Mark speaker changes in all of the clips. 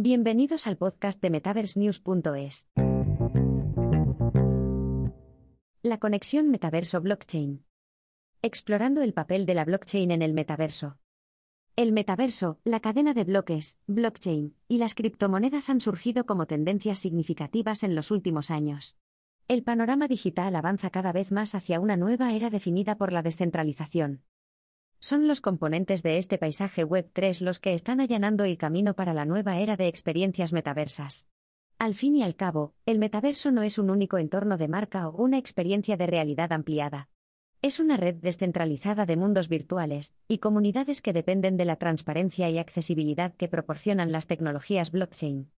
Speaker 1: Bienvenidos al podcast de MetaverseNews.es. La conexión metaverso-blockchain. Explorando el papel de la blockchain en el metaverso. El metaverso, la cadena de bloques, blockchain, y las criptomonedas han surgido como tendencias significativas en los últimos años. El panorama digital avanza cada vez más hacia una nueva era definida por la descentralización. Son los componentes de este paisaje Web 3 los que están allanando el camino para la nueva era de experiencias metaversas. Al fin y al cabo, el metaverso no es un único entorno de marca o una experiencia de realidad ampliada. Es una red descentralizada de mundos virtuales y comunidades que dependen de la transparencia y accesibilidad que proporcionan las tecnologías blockchain.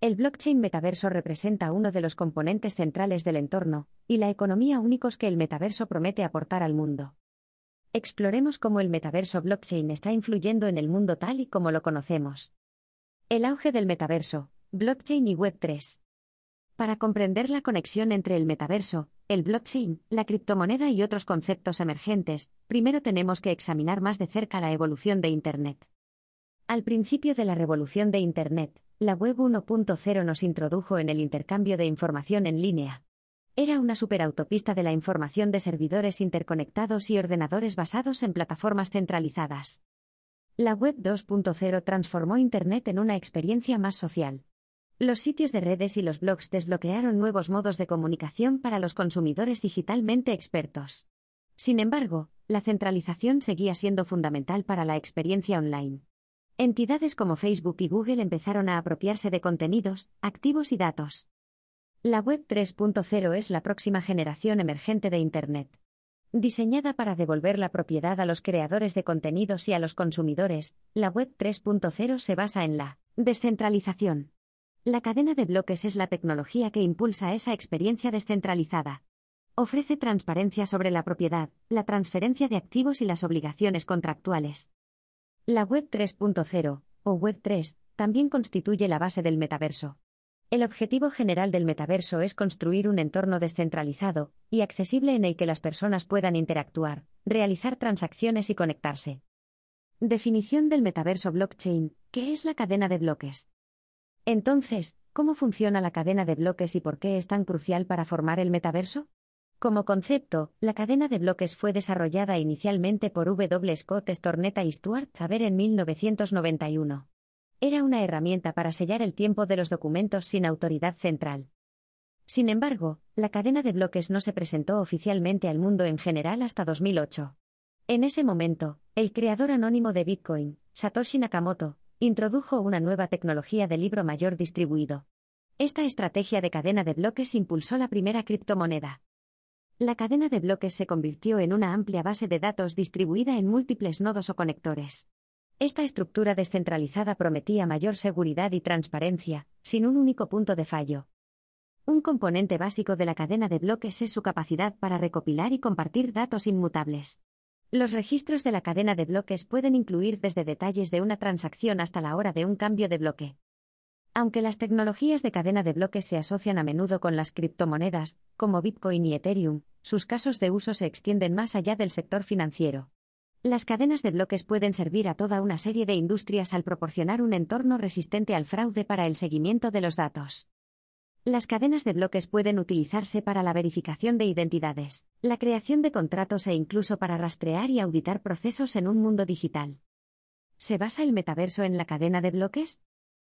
Speaker 1: El blockchain metaverso representa uno de los componentes centrales del entorno y la economía únicos que el metaverso promete aportar al mundo. Exploremos cómo el metaverso blockchain está influyendo en el mundo tal y como lo conocemos. El auge del metaverso, blockchain y Web3. Para comprender la conexión entre el metaverso, el blockchain, la criptomoneda y otros conceptos emergentes, primero tenemos que examinar más de cerca la evolución de Internet. Al principio de la revolución de Internet, la Web 1.0 nos introdujo en el intercambio de información en línea. Era una superautopista de la información de servidores interconectados y ordenadores basados en plataformas centralizadas. La Web 2.0 transformó Internet en una experiencia más social. Los sitios de redes y los blogs desbloquearon nuevos modos de comunicación para los consumidores digitalmente expertos. Sin embargo, la centralización seguía siendo fundamental para la experiencia online. Entidades como Facebook y Google empezaron a apropiarse de contenidos, activos y datos. La Web 3.0 es la próxima generación emergente de Internet. Diseñada para devolver la propiedad a los creadores de contenidos y a los consumidores, la Web 3.0 se basa en la descentralización. La cadena de bloques es la tecnología que impulsa esa experiencia descentralizada. Ofrece transparencia sobre la propiedad, la transferencia de activos y las obligaciones contractuales. La Web 3.0, o Web 3, también constituye la base del metaverso. El objetivo general del metaverso es construir un entorno descentralizado y accesible en el que las personas puedan interactuar, realizar transacciones y conectarse. Definición del metaverso blockchain, ¿qué es la cadena de bloques? Entonces, ¿cómo funciona la cadena de bloques y por qué es tan crucial para formar el metaverso? Como concepto, la cadena de bloques fue desarrollada inicialmente por W. Scott Stornetta y Stuart Haber en 1991. Era una herramienta para sellar el tiempo de los documentos sin autoridad central. Sin embargo, la cadena de bloques no se presentó oficialmente al mundo en general hasta 2008. En ese momento, el creador anónimo de Bitcoin, Satoshi Nakamoto, introdujo una nueva tecnología de libro mayor distribuido. Esta estrategia de cadena de bloques impulsó la primera criptomoneda. La cadena de bloques se convirtió en una amplia base de datos distribuida en múltiples nodos o conectores. Esta estructura descentralizada prometía mayor seguridad y transparencia, sin un único punto de fallo. Un componente básico de la cadena de bloques es su capacidad para recopilar y compartir datos inmutables. Los registros de la cadena de bloques pueden incluir desde detalles de una transacción hasta la hora de un cambio de bloque. Aunque las tecnologías de cadena de bloques se asocian a menudo con las criptomonedas, como Bitcoin y Ethereum, sus casos de uso se extienden más allá del sector financiero. Las cadenas de bloques pueden servir a toda una serie de industrias al proporcionar un entorno resistente al fraude para el seguimiento de los datos. Las cadenas de bloques pueden utilizarse para la verificación de identidades, la creación de contratos e incluso para rastrear y auditar procesos en un mundo digital. ¿Se basa el metaverso en la cadena de bloques?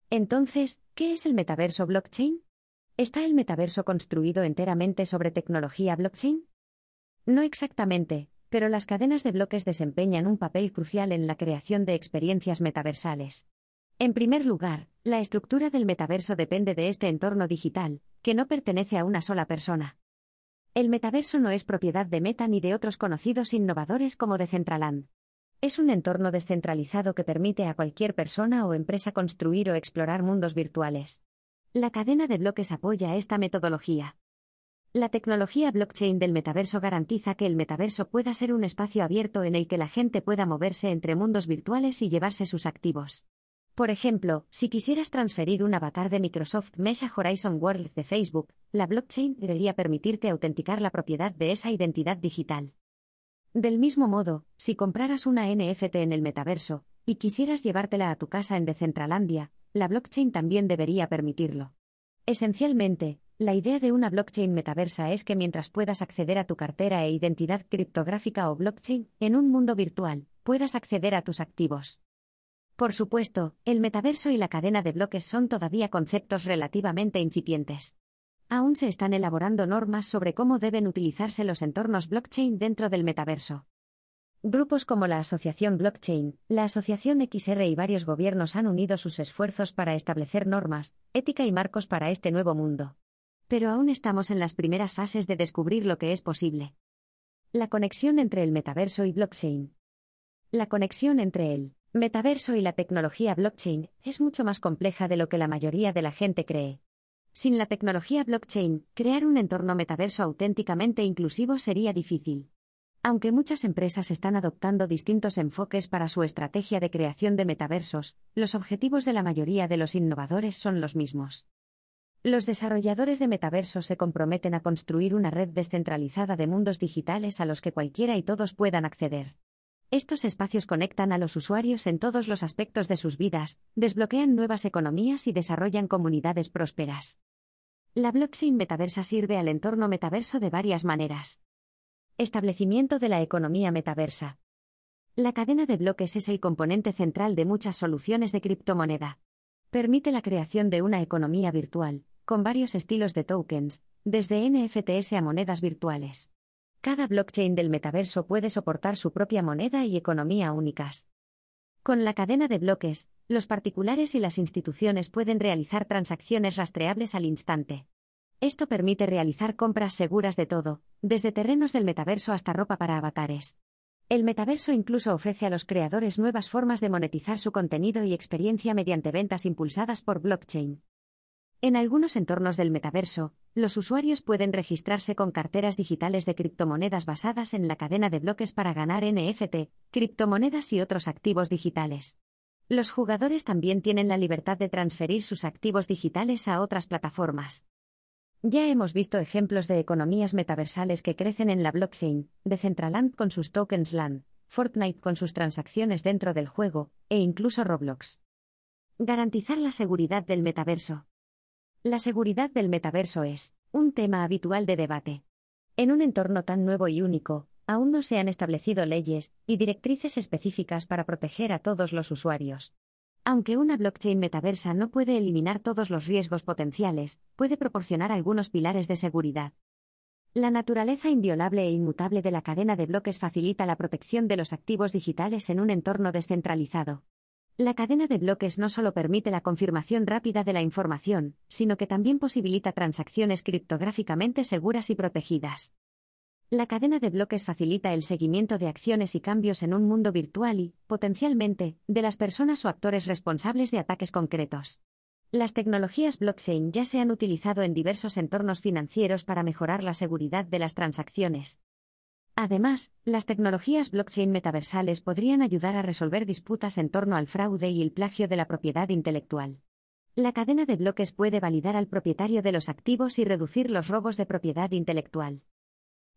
Speaker 1: Entonces, ¿qué es el metaverso blockchain? ¿Está el metaverso construido enteramente sobre tecnología blockchain? No exactamente, pero las cadenas de bloques desempeñan un papel crucial en la creación de experiencias metaversales. En primer lugar, la estructura del metaverso depende de este entorno digital, que no pertenece a una sola persona. El metaverso no es propiedad de Meta ni de otros conocidos innovadores como Decentraland. Es un entorno descentralizado que permite a cualquier persona o empresa construir o explorar mundos virtuales. La cadena de bloques apoya esta metodología. La tecnología blockchain del metaverso garantiza que el metaverso pueda ser un espacio abierto en el que la gente pueda moverse entre mundos virtuales y llevarse sus activos. Por ejemplo, si quisieras transferir un avatar de Microsoft Mesh a Horizon Worlds de Facebook, la blockchain debería permitirte autenticar la propiedad de esa identidad digital. Del mismo modo, si compraras una NFT en el metaverso, y quisieras llevártela a tu casa en Decentralandia, la blockchain también debería permitirlo. Esencialmente, la idea de una blockchain metaversa es que mientras puedas acceder a tu cartera e identidad criptográfica o blockchain en un mundo virtual, puedas acceder a tus activos. Por supuesto, el metaverso y la cadena de bloques son todavía conceptos relativamente incipientes. Aún se están elaborando normas sobre cómo deben utilizarse los entornos blockchain dentro del metaverso. Grupos como la Asociación Blockchain, la Asociación XR y varios gobiernos han unido sus esfuerzos para establecer normas, ética y marcos para este nuevo mundo. Pero aún estamos en las primeras fases de descubrir lo que es posible. La conexión entre el metaverso y blockchain. La conexión entre el metaverso y la tecnología blockchain es mucho más compleja de lo que la mayoría de la gente cree. Sin la tecnología blockchain, crear un entorno metaverso auténticamente inclusivo sería difícil. Aunque muchas empresas están adoptando distintos enfoques para su estrategia de creación de metaversos, los objetivos de la mayoría de los innovadores son los mismos. Los desarrolladores de metaversos se comprometen a construir una red descentralizada de mundos digitales a los que cualquiera y todos puedan acceder. Estos espacios conectan a los usuarios en todos los aspectos de sus vidas, desbloquean nuevas economías y desarrollan comunidades prósperas. La blockchain metaversa sirve al entorno metaverso de varias maneras. Establecimiento de la economía metaversa. La cadena de bloques es el componente central de muchas soluciones de criptomoneda. Permite la creación de una economía virtual, con varios estilos de tokens, desde NFTs a monedas virtuales. Cada blockchain del metaverso puede soportar su propia moneda y economía únicas. Con la cadena de bloques, los particulares y las instituciones pueden realizar transacciones rastreables al instante. Esto permite realizar compras seguras de todo, desde terrenos del metaverso hasta ropa para avatares. El metaverso incluso ofrece a los creadores nuevas formas de monetizar su contenido y experiencia mediante ventas impulsadas por blockchain. En algunos entornos del metaverso, los usuarios pueden registrarse con carteras digitales de criptomonedas basadas en la cadena de bloques para ganar NFT, criptomonedas y otros activos digitales. Los jugadores también tienen la libertad de transferir sus activos digitales a otras plataformas. Ya hemos visto ejemplos de economías metaversales que crecen en la blockchain, Decentraland con sus tokens LAN, Fortnite con sus transacciones dentro del juego, e incluso Roblox. Garantizar la seguridad del metaverso. La seguridad del metaverso es un tema habitual de debate. En un entorno tan nuevo y único, aún no se han establecido leyes y directrices específicas para proteger a todos los usuarios. Aunque una blockchain metaversa no puede eliminar todos los riesgos potenciales, puede proporcionar algunos pilares de seguridad. La naturaleza inviolable e inmutable de la cadena de bloques facilita la protección de los activos digitales en un entorno descentralizado. La cadena de bloques no solo permite la confirmación rápida de la información, sino que también posibilita transacciones criptográficamente seguras y protegidas. La cadena de bloques facilita el seguimiento de acciones y cambios en un mundo virtual y, potencialmente, de las personas o actores responsables de ataques concretos. Las tecnologías blockchain ya se han utilizado en diversos entornos financieros para mejorar la seguridad de las transacciones. Además, las tecnologías blockchain metaversales podrían ayudar a resolver disputas en torno al fraude y el plagio de la propiedad intelectual. La cadena de bloques puede validar al propietario de los activos y reducir los robos de propiedad intelectual.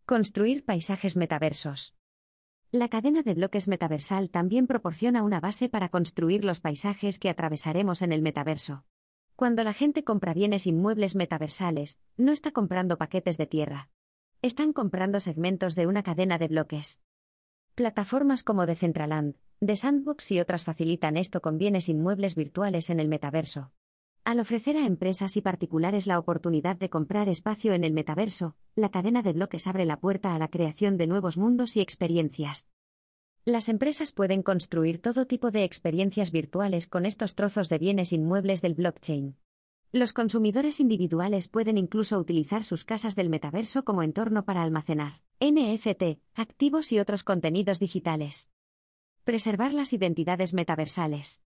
Speaker 1: Construir paisajes metaversos. La cadena de bloques metaversal también proporciona una base para construir los paisajes que atravesaremos en el metaverso. Cuando la gente compra bienes inmuebles metaversales, no está comprando paquetes de tierra. Están comprando segmentos de una cadena de bloques. Plataformas como Decentraland, The Sandbox y otras facilitan esto con bienes inmuebles virtuales en el metaverso. Al ofrecer a empresas y particulares la oportunidad de comprar espacio en el metaverso, la cadena de bloques abre la puerta a la creación de nuevos mundos y experiencias. Las empresas pueden construir todo tipo de experiencias virtuales con estos trozos de bienes inmuebles del blockchain. Los consumidores individuales pueden incluso utilizar sus casas del metaverso como entorno para almacenar NFT, activos y otros contenidos digitales. Preservar las identidades metaversales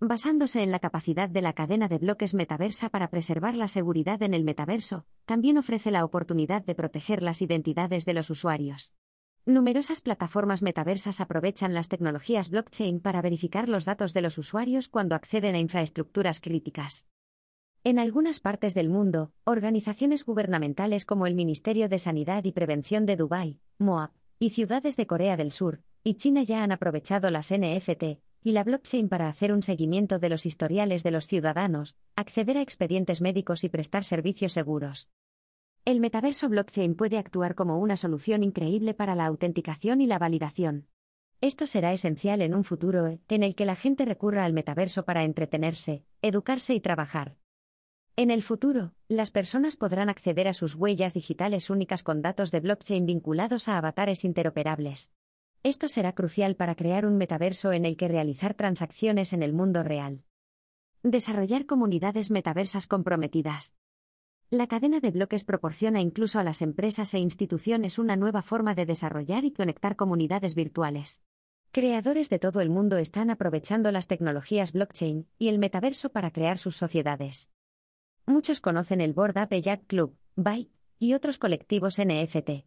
Speaker 1: basándose en la capacidad de la cadena de bloques metaversa para preservar la seguridad en el metaverso, también ofrece la oportunidad de proteger las identidades de los usuarios. Numerosas plataformas metaversas aprovechan las tecnologías blockchain para verificar los datos de los usuarios cuando acceden a infraestructuras críticas. En algunas partes del mundo, organizaciones gubernamentales como el Ministerio de Sanidad y Prevención de Dubái, MOAB, y ciudades de Corea del Sur y China ya han aprovechado las NFT, y la blockchain para hacer un seguimiento de los historiales de los ciudadanos, acceder a expedientes médicos y prestar servicios seguros. El metaverso blockchain puede actuar como una solución increíble para la autenticación y la validación. Esto será esencial en un futuro en el que la gente recurra al metaverso para entretenerse, educarse y trabajar. En el futuro, las personas podrán acceder a sus huellas digitales únicas con datos de blockchain vinculados a avatares interoperables. Esto será crucial para crear un metaverso en el que realizar transacciones en el mundo real. Desarrollar comunidades metaversas comprometidas. La cadena de bloques proporciona incluso a las empresas e instituciones una nueva forma de desarrollar y conectar comunidades virtuales. Creadores de todo el mundo están aprovechando las tecnologías blockchain y el metaverso para crear sus sociedades. Muchos conocen el Board Ape Yacht Club, Byte, y otros colectivos NFT.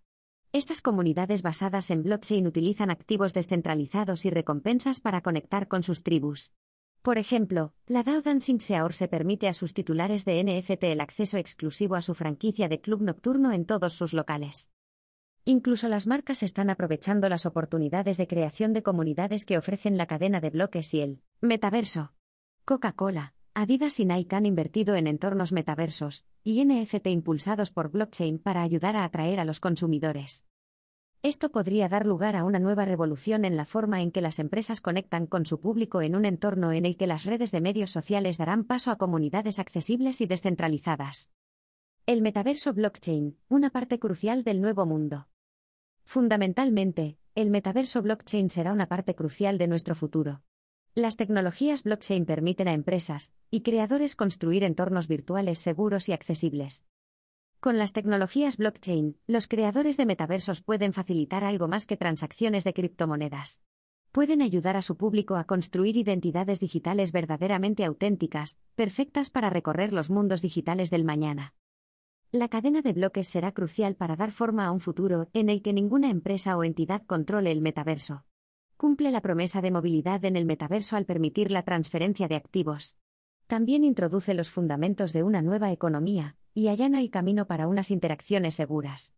Speaker 1: Estas comunidades basadas en blockchain utilizan activos descentralizados y recompensas para conectar con sus tribus. Por ejemplo, la DAO Dancing se permite a sus titulares de NFT el acceso exclusivo a su franquicia de club nocturno en todos sus locales. Incluso las marcas están aprovechando las oportunidades de creación de comunidades que ofrecen la cadena de bloques y el metaverso. Coca-Cola, Adidas y Nike han invertido en entornos metaversos y NFT impulsados por blockchain para ayudar a atraer a los consumidores. Esto podría dar lugar a una nueva revolución en la forma en que las empresas conectan con su público en un entorno en el que las redes de medios sociales darán paso a comunidades accesibles y descentralizadas. El metaverso blockchain, una parte crucial del nuevo mundo. Fundamentalmente, el metaverso blockchain será una parte crucial de nuestro futuro. Las tecnologías blockchain permiten a empresas y creadores construir entornos virtuales seguros y accesibles. Con las tecnologías blockchain, los creadores de metaversos pueden facilitar algo más que transacciones de criptomonedas. Pueden ayudar a su público a construir identidades digitales verdaderamente auténticas, perfectas para recorrer los mundos digitales del mañana. La cadena de bloques será crucial para dar forma a un futuro en el que ninguna empresa o entidad controle el metaverso. Cumple la promesa de movilidad en el metaverso al permitir la transferencia de activos. También introduce los fundamentos de una nueva economía y allana el camino para unas interacciones seguras.